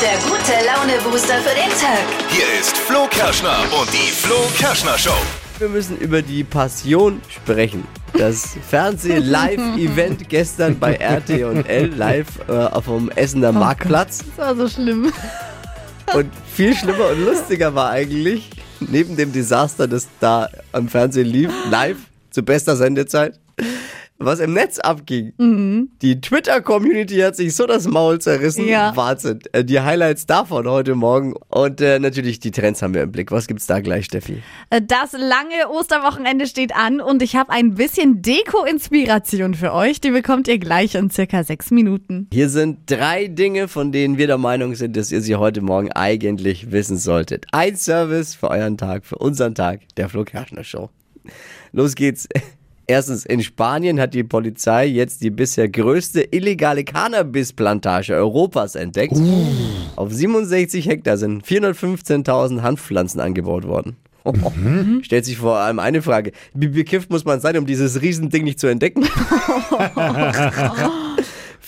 der gute Laune-Booster für den Tag. Hier ist Flo Kerschner und die Flo Kerschner Show. Wir müssen über die Passion sprechen. Das Fernseh-Live-Event gestern bei RT&L live äh, vom Essener Marktplatz. Das war so schlimm. Und viel schlimmer und lustiger war eigentlich, neben dem Desaster, das da am Fernsehen lief, live, zu bester Sendezeit, was im Netz abging. Die Twitter-Community hat sich so das Maul zerrissen. Ja. Wahnsinn. Äh, Die Highlights davon heute Morgen. Und äh, natürlich die Trends haben wir im Blick. Was gibt's da gleich, Steffi? Das lange Osterwochenende steht an und ich habe ein bisschen Deko-Inspiration für euch. Die bekommt ihr gleich in circa sechs Minuten. Hier sind drei Dinge, von denen wir der Meinung sind, dass ihr sie heute Morgen eigentlich wissen solltet. Ein Service für euren Tag, für unseren Tag, der Flo Kerschner Show. Los geht's. Erstens, in Spanien hat die Polizei jetzt die bisher größte illegale Cannabisplantage Europas entdeckt. Auf 67 Hektar sind 415.000 Hanfpflanzen angebaut worden. Stellt sich vor allem eine Frage. Wie bekifft muss man sein, um dieses Riesending nicht zu entdecken?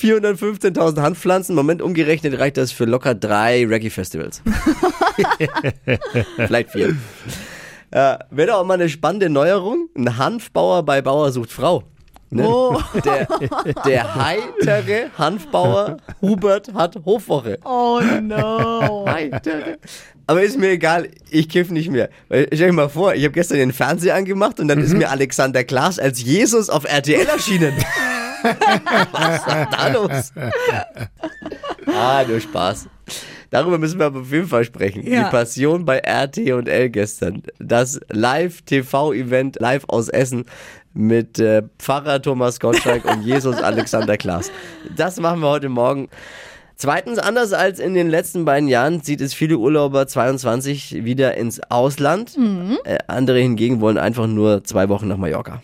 415.000 Handpflanzen, Moment umgerechnet reicht das für locker drei Reggae-Festivals. Vielleicht vier. Äh, Wäre doch auch mal eine spannende Neuerung. Ein Hanfbauer bei Bauer sucht Frau. Ne? Oh. Der, der heitere Hanfbauer Hubert hat Hofwoche. Oh no. Heitere. Aber ist mir egal, ich kiff nicht mehr. Weil, stell dir mal vor, ich habe gestern den Fernseher angemacht und dann ist mir Alexander Klaas als Jesus auf RTL erschienen. Was ist da los? Ah, nur Spaß. Darüber müssen wir aber auf jeden Fall sprechen. Ja. Die Passion bei RT&L gestern. Das Live-TV-Event live aus Essen mit äh, Pfarrer Thomas Gottschalk und Jesus Alexander Klaas. Das machen wir heute Morgen. Zweitens, anders als in den letzten beiden Jahren, zieht es viele Urlauber 22 wieder ins Ausland. Äh, andere hingegen wollen einfach nur zwei Wochen nach Mallorca.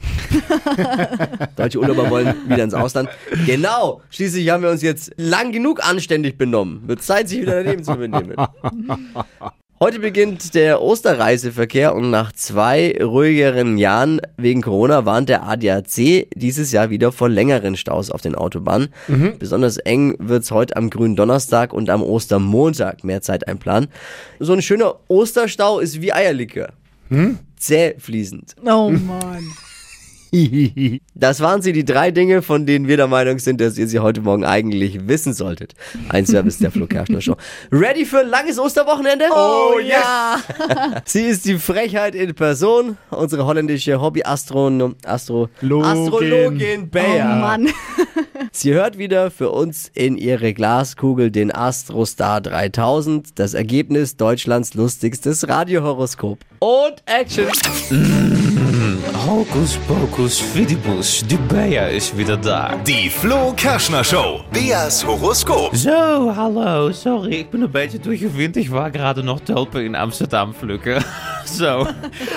Deutsche Urlauber wollen wieder ins Ausland. Genau, schließlich haben wir uns jetzt lang genug anständig benommen. Wird Zeit, sich wieder daneben zu benehmen. Heute beginnt der Osterreiseverkehr und nach zwei ruhigeren Jahren wegen Corona warnt der ADAC dieses Jahr wieder vor längeren Staus auf den Autobahnen. Besonders eng wird's heute am grünen Donnerstag und am Ostermontag. Mehr Zeit einplanen. So ein schöner Osterstau ist wie Eierlikör. Zäh fließend. Oh Mann. Das waren sie, die drei Dinge, von denen wir der Meinung sind, dass ihr sie heute Morgen eigentlich wissen solltet. Ein Service der Flo Kerschner Show. Ready für ein langes Osterwochenende? Oh ja. Sie ist die Frechheit in Person, unsere holländische Hobby-Astronom, Astro, Astrologin Oh Bayer. Mann. Sie hört wieder für uns in ihre Glaskugel den Astrostar 3000, das Ergebnis Deutschlands lustigstes Radiohoroskop. Und Action! Hokus pokus fidibus, die Bea ist wieder da. Die Flo Kerschner Show. Beas Horoskop. Zo, hallo, sorry, ik ben een beetje durch den Wind. Ich war gerade noch Tulpen in Amsterdam pflücken. So,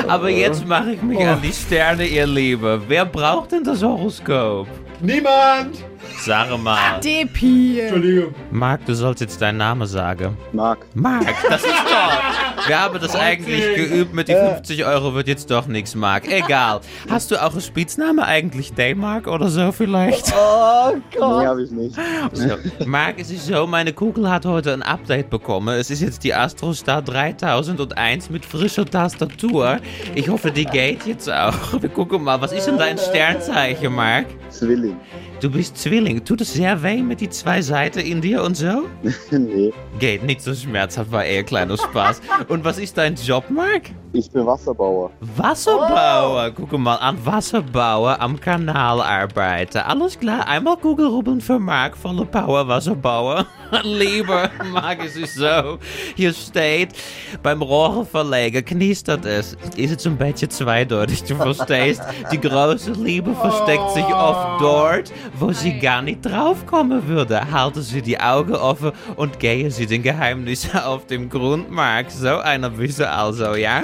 aber jetzt mache ich mich an die Sterne, ihr Lieben. Wer braucht denn das Horoskop? Niemand! Sag mal. Depi. Entschuldigung. Marc, du sollst jetzt deinen Namen sagen. Marc. Marc, das ist doch. Wir haben das eigentlich geübt mit die 50 Euro wird jetzt doch nichts, Marc. Egal. Hast du auch einen Spitzname eigentlich? D-Mark oder so vielleicht? Oh Nee, Gott! habe ich nicht. So, Marc, es ist so, meine Kugel hat heute ein Update bekommen. Es ist jetzt die Astrostar 3001 mit frischer Tastatur. Ich hoffe, die geht jetzt auch. Wir gucken mal, was ist denn dein Sternzeichen, Marc? Zwilling. Du bist Zwilling. Tut es sehr weh mit die zwei Seiten in dir und so? nee. Geht nicht so schmerzhaft, war eher kleiner Spaß. Und was ist dein Job, Marc? Ich bin Wasserbauer. Wasserbauer. Guck mal an, Wasserbauer am Kanal arbeiten. Alles klar, einmal Kugelrubbeln für Marc, volle Power, Wasserbauer. Lieber Marc, es ist so. Hier steht, beim Rohrenverlegen knistert es. Ist es ein bisschen zweideutig, du verstehst? Die große Liebe versteckt sich oft dort, wo sie gar nicht draufkommen würde. Halten Sie die Augen offen und gehen Sie den Geheimnissen auf dem Grund, Marc. So einer Wisse also, ja?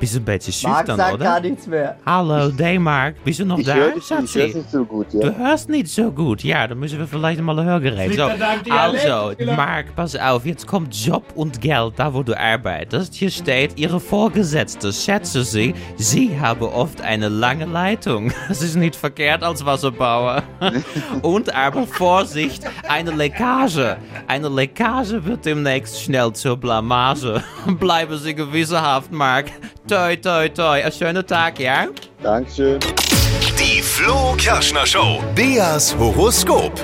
Bist du ein bisschen Marc schüchtern, sagt gar oder? nichts mehr. Hallo, Daymark. Bist du noch Ich da? höre dich, ich Schatzi? hör's nicht so gut, ja. Du hörst nicht so gut. Ja, dann müssen wir vielleicht mal ein Hörgerät. So, also, Marc, pass auf. Jetzt kommt Job und Geld, da wo du arbeitest. Hier steht, Ihre Vorgesetzte schätze Sie, Sie haben oft eine lange Leitung. Das ist nicht verkehrt als Wasserbauer. und aber Vorsicht, eine Leckage. Eine Leckage wird demnächst schnell zur Blamage. Bleiben Sie gewissenhaft, Marc. Toi, toi, toi. Einen schönen Tag, ja? Dankeschön. Die Flo Kerschner Show. Beas Horoskop.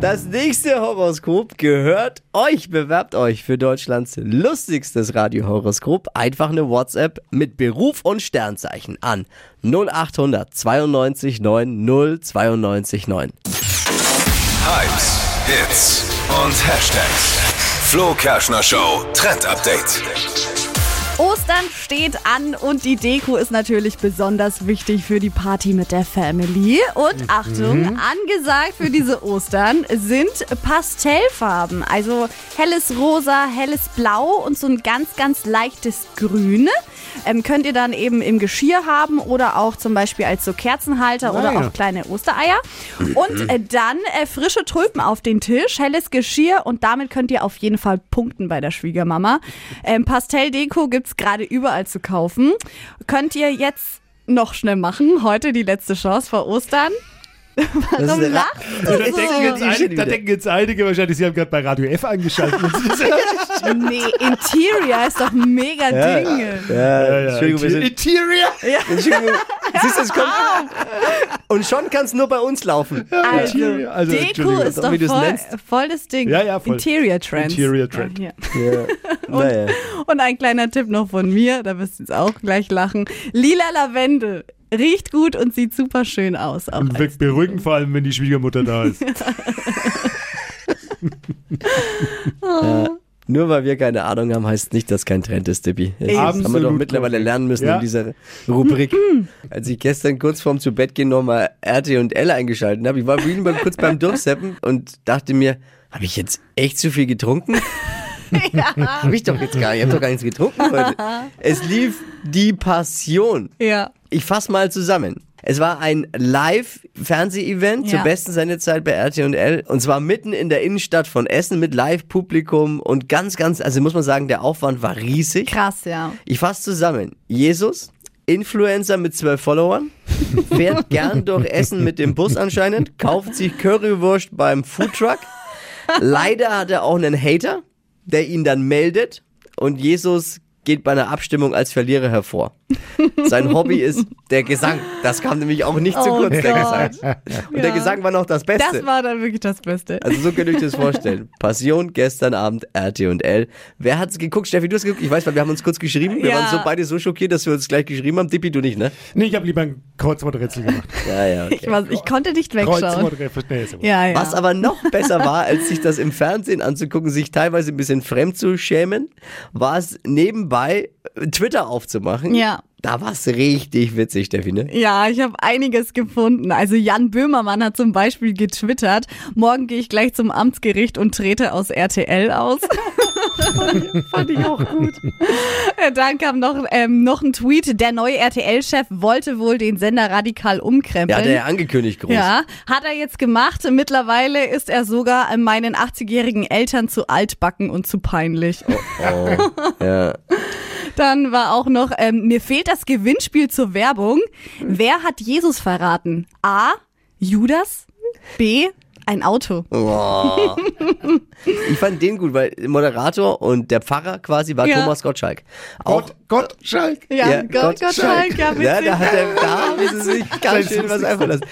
Das nächste Horoskop gehört euch. Bewerbt euch für Deutschlands lustigstes Radiohoroskop. Einfach eine WhatsApp mit Beruf und Sternzeichen an 0800 92 9 092 9. Hypes, Hits und Hashtags. Flo Kerschner Show Trend Update. Ostern steht an und die Deko ist natürlich besonders wichtig für die Party mit der Family. Und Achtung, angesagt für diese Ostern sind Pastellfarben. Also helles Rosa, helles Blau und so ein ganz, ganz leichtes Grün. Ähm, könnt ihr dann eben im Geschirr haben oder auch zum Beispiel als so Kerzenhalter oder auch kleine Ostereier. Und äh, dann äh, frische Tulpen auf den Tisch, helles Geschirr und damit könnt ihr auf jeden Fall punkten bei der Schwiegermama. Ähm, Pastelldeko gibt es gerade überall zu kaufen. Könnt ihr jetzt noch schnell machen. Heute die letzte Chance vor Ostern. Das Warum eine- lachst Da denken, jetzt Die ein, steht da denken jetzt einige wahrscheinlich, sie haben gerade bei Radio F angeschaltet. du? Nee, Interior ist doch mega Ding. Ja, Entschuldigung, wir sind, Interior. Entschuldigung. Siehst du, es kommt. Und schon kann es nur bei uns laufen. Also, Interior, also, Deko Entschuldigung, ist doch, voll, voll das Ding. Ja, ja, voll. Interior Trends. Interior Trend. Ja. Ja. Naja. Und ein kleiner Tipp noch von mir, da wirst du jetzt auch gleich lachen. Lila Lavendel. Riecht gut und sieht super schön aus. Auch Und wirkt beruhigend, vor allem, wenn die Schwiegermutter da ist. Nur weil wir keine Ahnung haben, heißt nicht, dass kein Trend ist, Dippi. Das haben wir Absolut doch mittlerweile lernen müssen Ja. in dieser Rubrik. Als ich gestern kurz vorm zu Bett gehen nochmal RT und L eingeschaltet habe, ich war vorhin beim, kurz beim Durchseppen und dachte mir, habe ich jetzt echt zu viel getrunken? Habe ich doch jetzt gar nicht. Ich habe doch gar nichts getrunken heute. Es lief die Passion. ja. Ich fasse mal zusammen. Es war ein Live-Fernseh-Event zur Ja. besten Sendezeit bei RTL und zwar mitten in der Innenstadt von Essen mit Live-Publikum und ganz, ganz, also muss man sagen, der Aufwand war riesig. Krass, ja. Ich fasse zusammen. Jesus, Influencer mit zwölf Followern, fährt gern durch Essen mit dem Bus anscheinend, kauft sich Currywurst beim Foodtruck. Leider hat er auch einen Hater, der ihn dann meldet und Jesus geht bei einer Abstimmung als Verlierer hervor. Sein Hobby ist der Gesang. Das kam nämlich auch nicht zu Oh kurz, der Gott. Gesang. Und der Gesang war noch das Beste. Das war dann wirklich das Beste. Also so könnt ihr euch das vorstellen. Passion gestern Abend RT und L. Wer hat's geguckt? Steffi, du hast geguckt? Ich weiß, weil wir haben uns kurz geschrieben. Wir Ja. waren so beide so schockiert, dass wir uns gleich geschrieben haben. Dippi, du nicht, ne? Nee, ich habe lieber ein Kreuzworträtsel gemacht. Ja, ja. Okay. Ich, war, ich konnte nicht wegschauen. Kreuzworträtsel. Ja, ja. Was aber noch besser war, als sich das im Fernsehen anzugucken, sich teilweise ein bisschen fremd zu schämen, war es nebenbei äh, Twitter aufzumachen. Ja. Da war es richtig witzig, Steffi, ne? Ja, ich habe einiges gefunden. Also Jan Böhmermann hat zum Beispiel getwittert, morgen gehe ich gleich zum Amtsgericht und trete aus RTL aus. Fand ich auch gut. Äh, Dann kam noch, ähm, noch ein Tweet, der neue RTL-Chef wollte wohl den Sender radikal Der umkrempeln. hat er ja angekündigt groß. Ja, hat er jetzt gemacht. Mittlerweile ist er sogar meinen 80-jährigen Eltern zu altbacken und zu peinlich. Oh, ja. Dann war auch noch, ähm, mir fehlt das Gewinnspiel zur Werbung. Wer hat Jesus verraten? A. Judas. B. Ein Auto. Oh. Ich fand den gut, weil Moderator und der Pfarrer quasi war Ja. Thomas Gottschalk. Auch Gott, Gott, Schalk. Ja, Gott, Gottschalk, ja, witzig. Ja, da hat er, da haben sie sich ganz schön was einfallen lassen.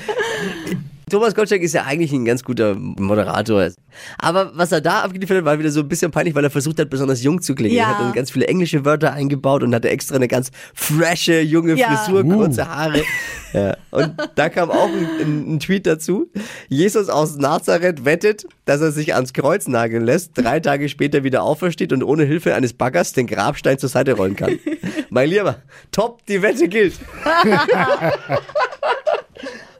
Thomas Gottschalk ist ja eigentlich ein ganz guter Moderator. Aber was er da abgeliefert hat, war wieder so ein bisschen peinlich, weil er versucht hat, besonders jung zu klingen. Ja. Er hat dann ganz viele englische Wörter eingebaut und hatte extra eine ganz frische, junge Ja. Frisur, kurze Haare. Ja. Und da kam auch ein, ein, ein Tweet dazu. Jesus aus Nazareth wettet, dass er sich ans Kreuz nageln lässt, drei Tage später wieder aufersteht und ohne Hilfe eines Baggers den Grabstein zur Seite rollen kann. mein Lieber, top, die Wette gilt.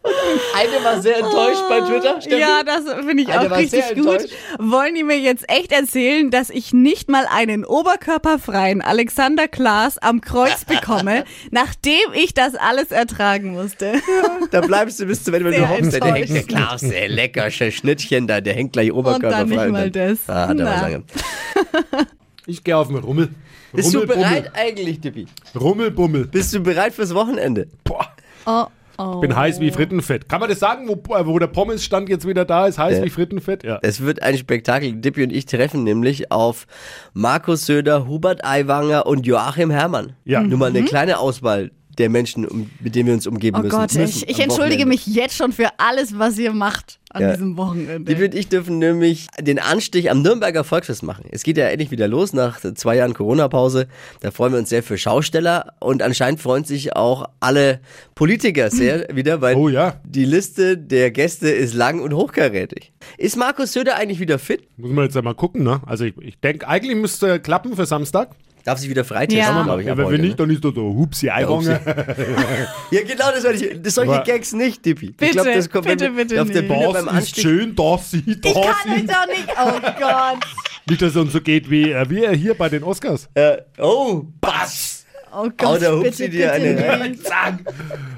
Eine war sehr enttäuscht bei Twitter, Steffi. Ja, das finde ich Eine auch richtig gut. Wollen die mir jetzt echt erzählen, dass ich nicht mal einen oberkörperfreien Alexander Klaas am Kreuz bekomme, nachdem ich das alles ertragen musste? Da bleibst du bis zum Ende, wenn du hoffst. Der hängt der. Klaas, der lecker Schnittchen da, der hängt gleich Oberkörper dann nicht mal das. Ah, was sagen. Ich gehe auf den Rummel. Bist du bereit eigentlich, Dippi? Rummelbummel. Bist du bereit fürs Wochenende? Boah, Oh, oh. bin heiß wie Frittenfett. Kann man das sagen, wo, wo der Pommesstand jetzt wieder da ist? Heiß Ja. wie Frittenfett? Ja. Es wird ein Spektakel. Dippi und ich treffen nämlich auf Markus Söder, Hubert Aiwanger und Joachim Herrmann. Ja. Nur mal eine kleine Auswahl der Menschen, um, mit denen wir uns umgeben Oh müssen. Gott, müssen ich, ich entschuldige Wochenende. mich jetzt schon für alles, was ihr macht an Ja. diesem Wochenende. Dippi und ich dürfen nämlich den Anstich am Nürnberger Volksfest machen. Es geht ja endlich wieder los nach zwei Jahren Corona-Pause. Da freuen wir uns sehr für Schausteller und anscheinend freuen sich auch alle Politiker sehr wieder, weil Oh ja. die Liste der Gäste ist lang und hochkarätig. Ist Markus Söder eigentlich wieder fit? Muss man jetzt einmal gucken, ne? Also ich, ich denke, eigentlich müsste klappen für Samstag. Darf sich wieder freitesten, Ja. glaube ich. Ja, wenn heute, nicht, ne? dann ist das so Hupsi Eiwanger. Ja, genau, das wollte ich. Das solche Aber- Gags nicht, Dippi. Bitte, ich glaube, das kommt bitte, wir bitte auf der nicht. Bühne beim Das ist Anstich. schön, das sieht, ich das kann euch doch nicht. Oh Gott. Nicht, dass es uns so geht wie, äh, wie hier bei den Oscars. Äh, oh, Bass! Oh Oh, Gott, da hupt bitte, dir bitte eine-. Zack.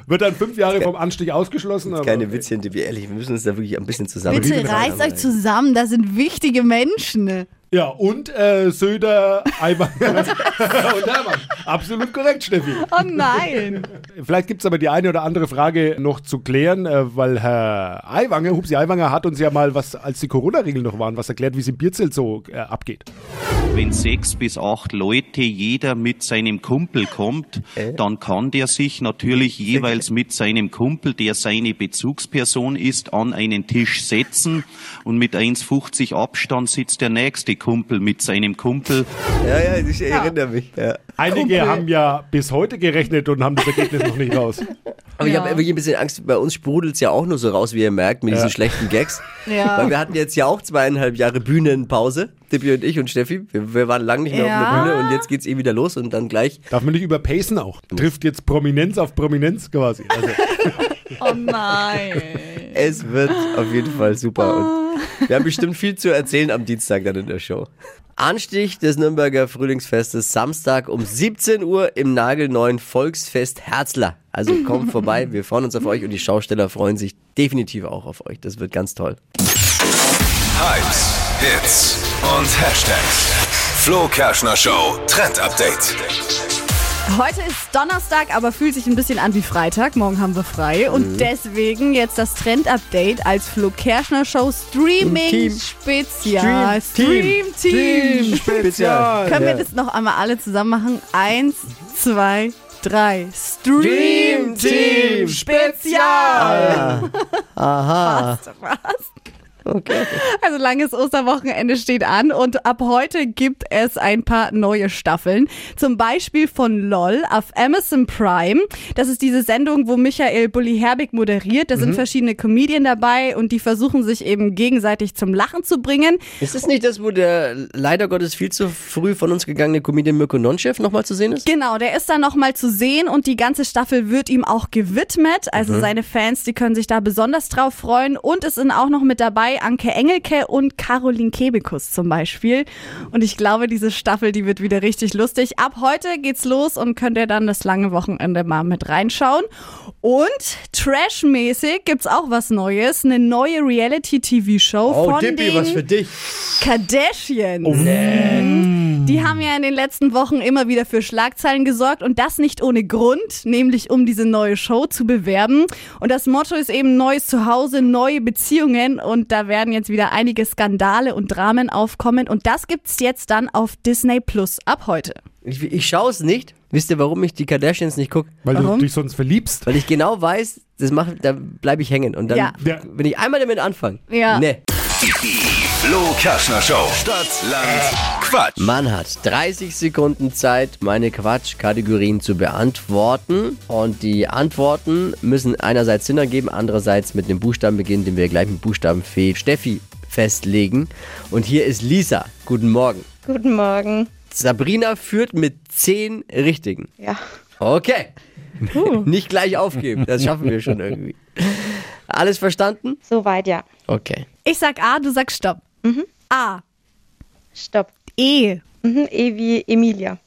Wird dann fünf Jahre vom Anstieg ausgeschlossen. Aber Keine Witzchen, Dippi, ehrlich. Wir müssen uns da wirklich ein bisschen zusammen. Bitte reißt euch zusammen, das sind wichtige Menschen. Ja, und äh, Söder, Eiwanger und Hermann. Absolut korrekt, Steffi. Oh nein. Vielleicht gibt es aber die eine oder andere Frage noch zu klären, äh, weil Herr Aiwanger, Hupsi Aiwanger, hat uns ja mal, was als die Corona-Regeln noch waren, was erklärt, wie es im Bierzelt so äh, abgeht. Wenn sechs bis acht Leute jeder mit seinem Kumpel kommt, dann kann der sich natürlich jeweils mit seinem Kumpel, der seine Bezugsperson ist, an einen Tisch setzen und mit 1,50 Abstand sitzt der nächste Kumpel mit seinem Kumpel. Ja, ja, ich erinnere mich. Ja. Einige Kumpel. haben ja bis heute gerechnet und haben das Ergebnis noch nicht raus. Aber ich Ja. habe wirklich ein bisschen Angst, bei uns sprudelt es ja auch nur so raus, wie ihr merkt, mit diesen schlechten Gags. Ja. Weil wir hatten jetzt ja auch zweieinhalb Jahre Bühnenpause, Dippi und ich und Steffi. Wir, wir waren lange nicht mehr auf Ja. der Bühne und jetzt geht's eh wieder los und dann gleich. Darf man nicht überpacen auch. Trifft jetzt Prominenz auf Prominenz quasi. Also, Oh nein. Es wird auf jeden Fall super. Und wir haben bestimmt viel zu erzählen am Dienstag dann in der Show. Anstich des Nürnberger Frühlingsfestes Samstag um 17 Uhr im nagelneuen Volksfest Herzler. Also kommt vorbei, wir freuen uns auf euch und die Schausteller freuen sich definitiv auch auf euch. Das wird ganz toll. Hypes, Hits und Hashtags. Flo Kerschner Show Trend Update. Heute ist Donnerstag, aber fühlt sich ein bisschen an wie Freitag. Morgen haben wir frei. Und deswegen jetzt das Trend-Update als Flo Kerschner Show Streaming. Spezial. Stream Team. Team Spezial. Können wir das noch einmal alle zusammen machen? Eins, zwei, drei. Stream Team Spezial. Aha. Was? Okay. Also langes Osterwochenende steht an und ab heute gibt es ein paar neue Staffeln. Zum Beispiel von LOL auf Amazon Prime. Das ist diese Sendung, wo Michael Bulli Herbig moderiert. Da sind verschiedene Comedien dabei und die versuchen sich eben gegenseitig zum Lachen zu bringen. Ist es nicht das, wo der leider Gottes viel zu früh von uns gegangene Comedian Mirko Nonchef nochmal zu sehen ist? Genau, der ist da nochmal zu sehen und die ganze Staffel wird ihm auch gewidmet. Also seine Fans, die können sich da besonders drauf freuen. Und es sind auch noch mit dabei Anke Engelke und Caroline Kebekus zum Beispiel. Und ich glaube, diese Staffel, die wird wieder richtig lustig. Ab heute geht's los und könnt ihr dann das lange Wochenende mal mit reinschauen. Und Trash-mäßig gibt's auch was Neues. Eine neue Reality-TV-Show Oh, von Dippi, den was für dich. Kardashians. Die haben ja in den letzten Wochen immer wieder für Schlagzeilen gesorgt und das nicht ohne Grund, nämlich um diese neue Show zu bewerben. Und das Motto ist eben neues Zuhause, neue Beziehungen und da werden jetzt wieder einige Skandale und Dramen aufkommen und das gibt's jetzt dann auf Disney Plus ab heute. Ich, ich schaue es nicht. Wisst ihr, warum ich die Kardashians nicht gucke? weil Warum? du dich sonst verliebst. Weil ich genau weiß, das macht, da bleibe ich hängen. Und dann, Ja. Wenn ich einmal damit anfange, Ja. ne. Flo Kerschner Show. Stadt, Land, Quatsch. Man hat 30 Sekunden Zeit, meine Quatschkategorien zu beantworten. Und die Antworten müssen einerseits Sinn ergeben, andererseits mit einem Buchstaben beginnen, den wir gleich mit Buchstabenfee Steffi festlegen. Und hier ist Lisa. Guten Morgen. Guten Morgen. Sabrina führt mit 10 Richtigen. Ja. Okay. Nicht gleich aufgeben, das schaffen wir schon irgendwie. Alles verstanden? Soweit, ja. Okay. Ich sag A, du sagst Stopp. A. Stopp. E. Mhm, e wie Emilia.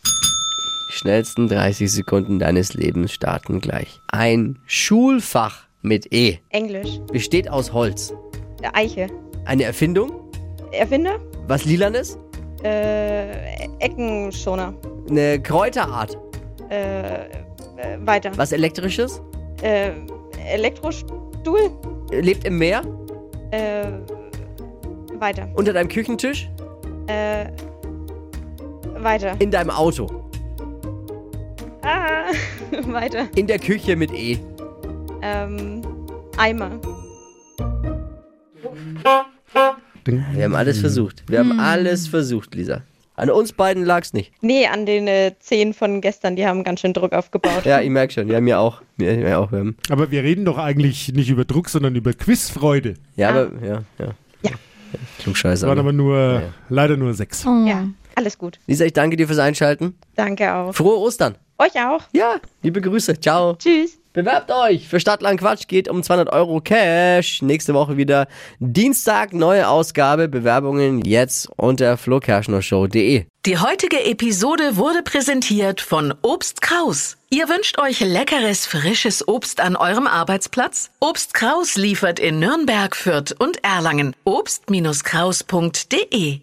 Die schnellsten 30 Sekunden deines Lebens starten gleich. Ein Schulfach mit E Englisch. besteht aus Holz. Äh, Eiche. Eine Erfindung? Erfinder? Was lilanes? Äh, Eckenschoner. Eine Kräuterart? Äh, äh, weiter. Was elektrisches? Äh, Elektrostuhl? Lebt im Meer? Äh, weiter. Unter deinem Küchentisch? Äh, weiter. In deinem Auto? Ah, weiter. In der Küche mit E? Ähm, Eimer. Wir haben alles versucht. Wir haben alles versucht, Lisa. An uns beiden lag's nicht. Nee, an den äh, Zehen von gestern, die haben ganz schön Druck aufgebaut. Ja, ich merk schon. Ja, mir auch. Mir, mir auch. Aber wir reden doch eigentlich nicht über Druck, sondern über Quizfreude. ja, Ah. aber, ja, ja. Ja. Klugscheißer. Das waren ne? aber nur, leider nur sechs. Ja, alles gut. Lisa, ich danke dir fürs Einschalten. Danke auch. Frohe Ostern. Euch auch. Ja, liebe Grüße. Ciao. Tschüss. Bewerbt euch für Stadtland Quatsch. Geht um 200 Euro Cash. Nächste Woche wieder Dienstag, neue Ausgabe. Bewerbungen jetzt unter flokerschnershow.de. Die heutige Episode wurde präsentiert von Obst Kraus. Ihr wünscht euch leckeres, frisches Obst an eurem Arbeitsplatz? Obst Kraus liefert in Nürnberg, Fürth und Erlangen. Obst-Kraus.de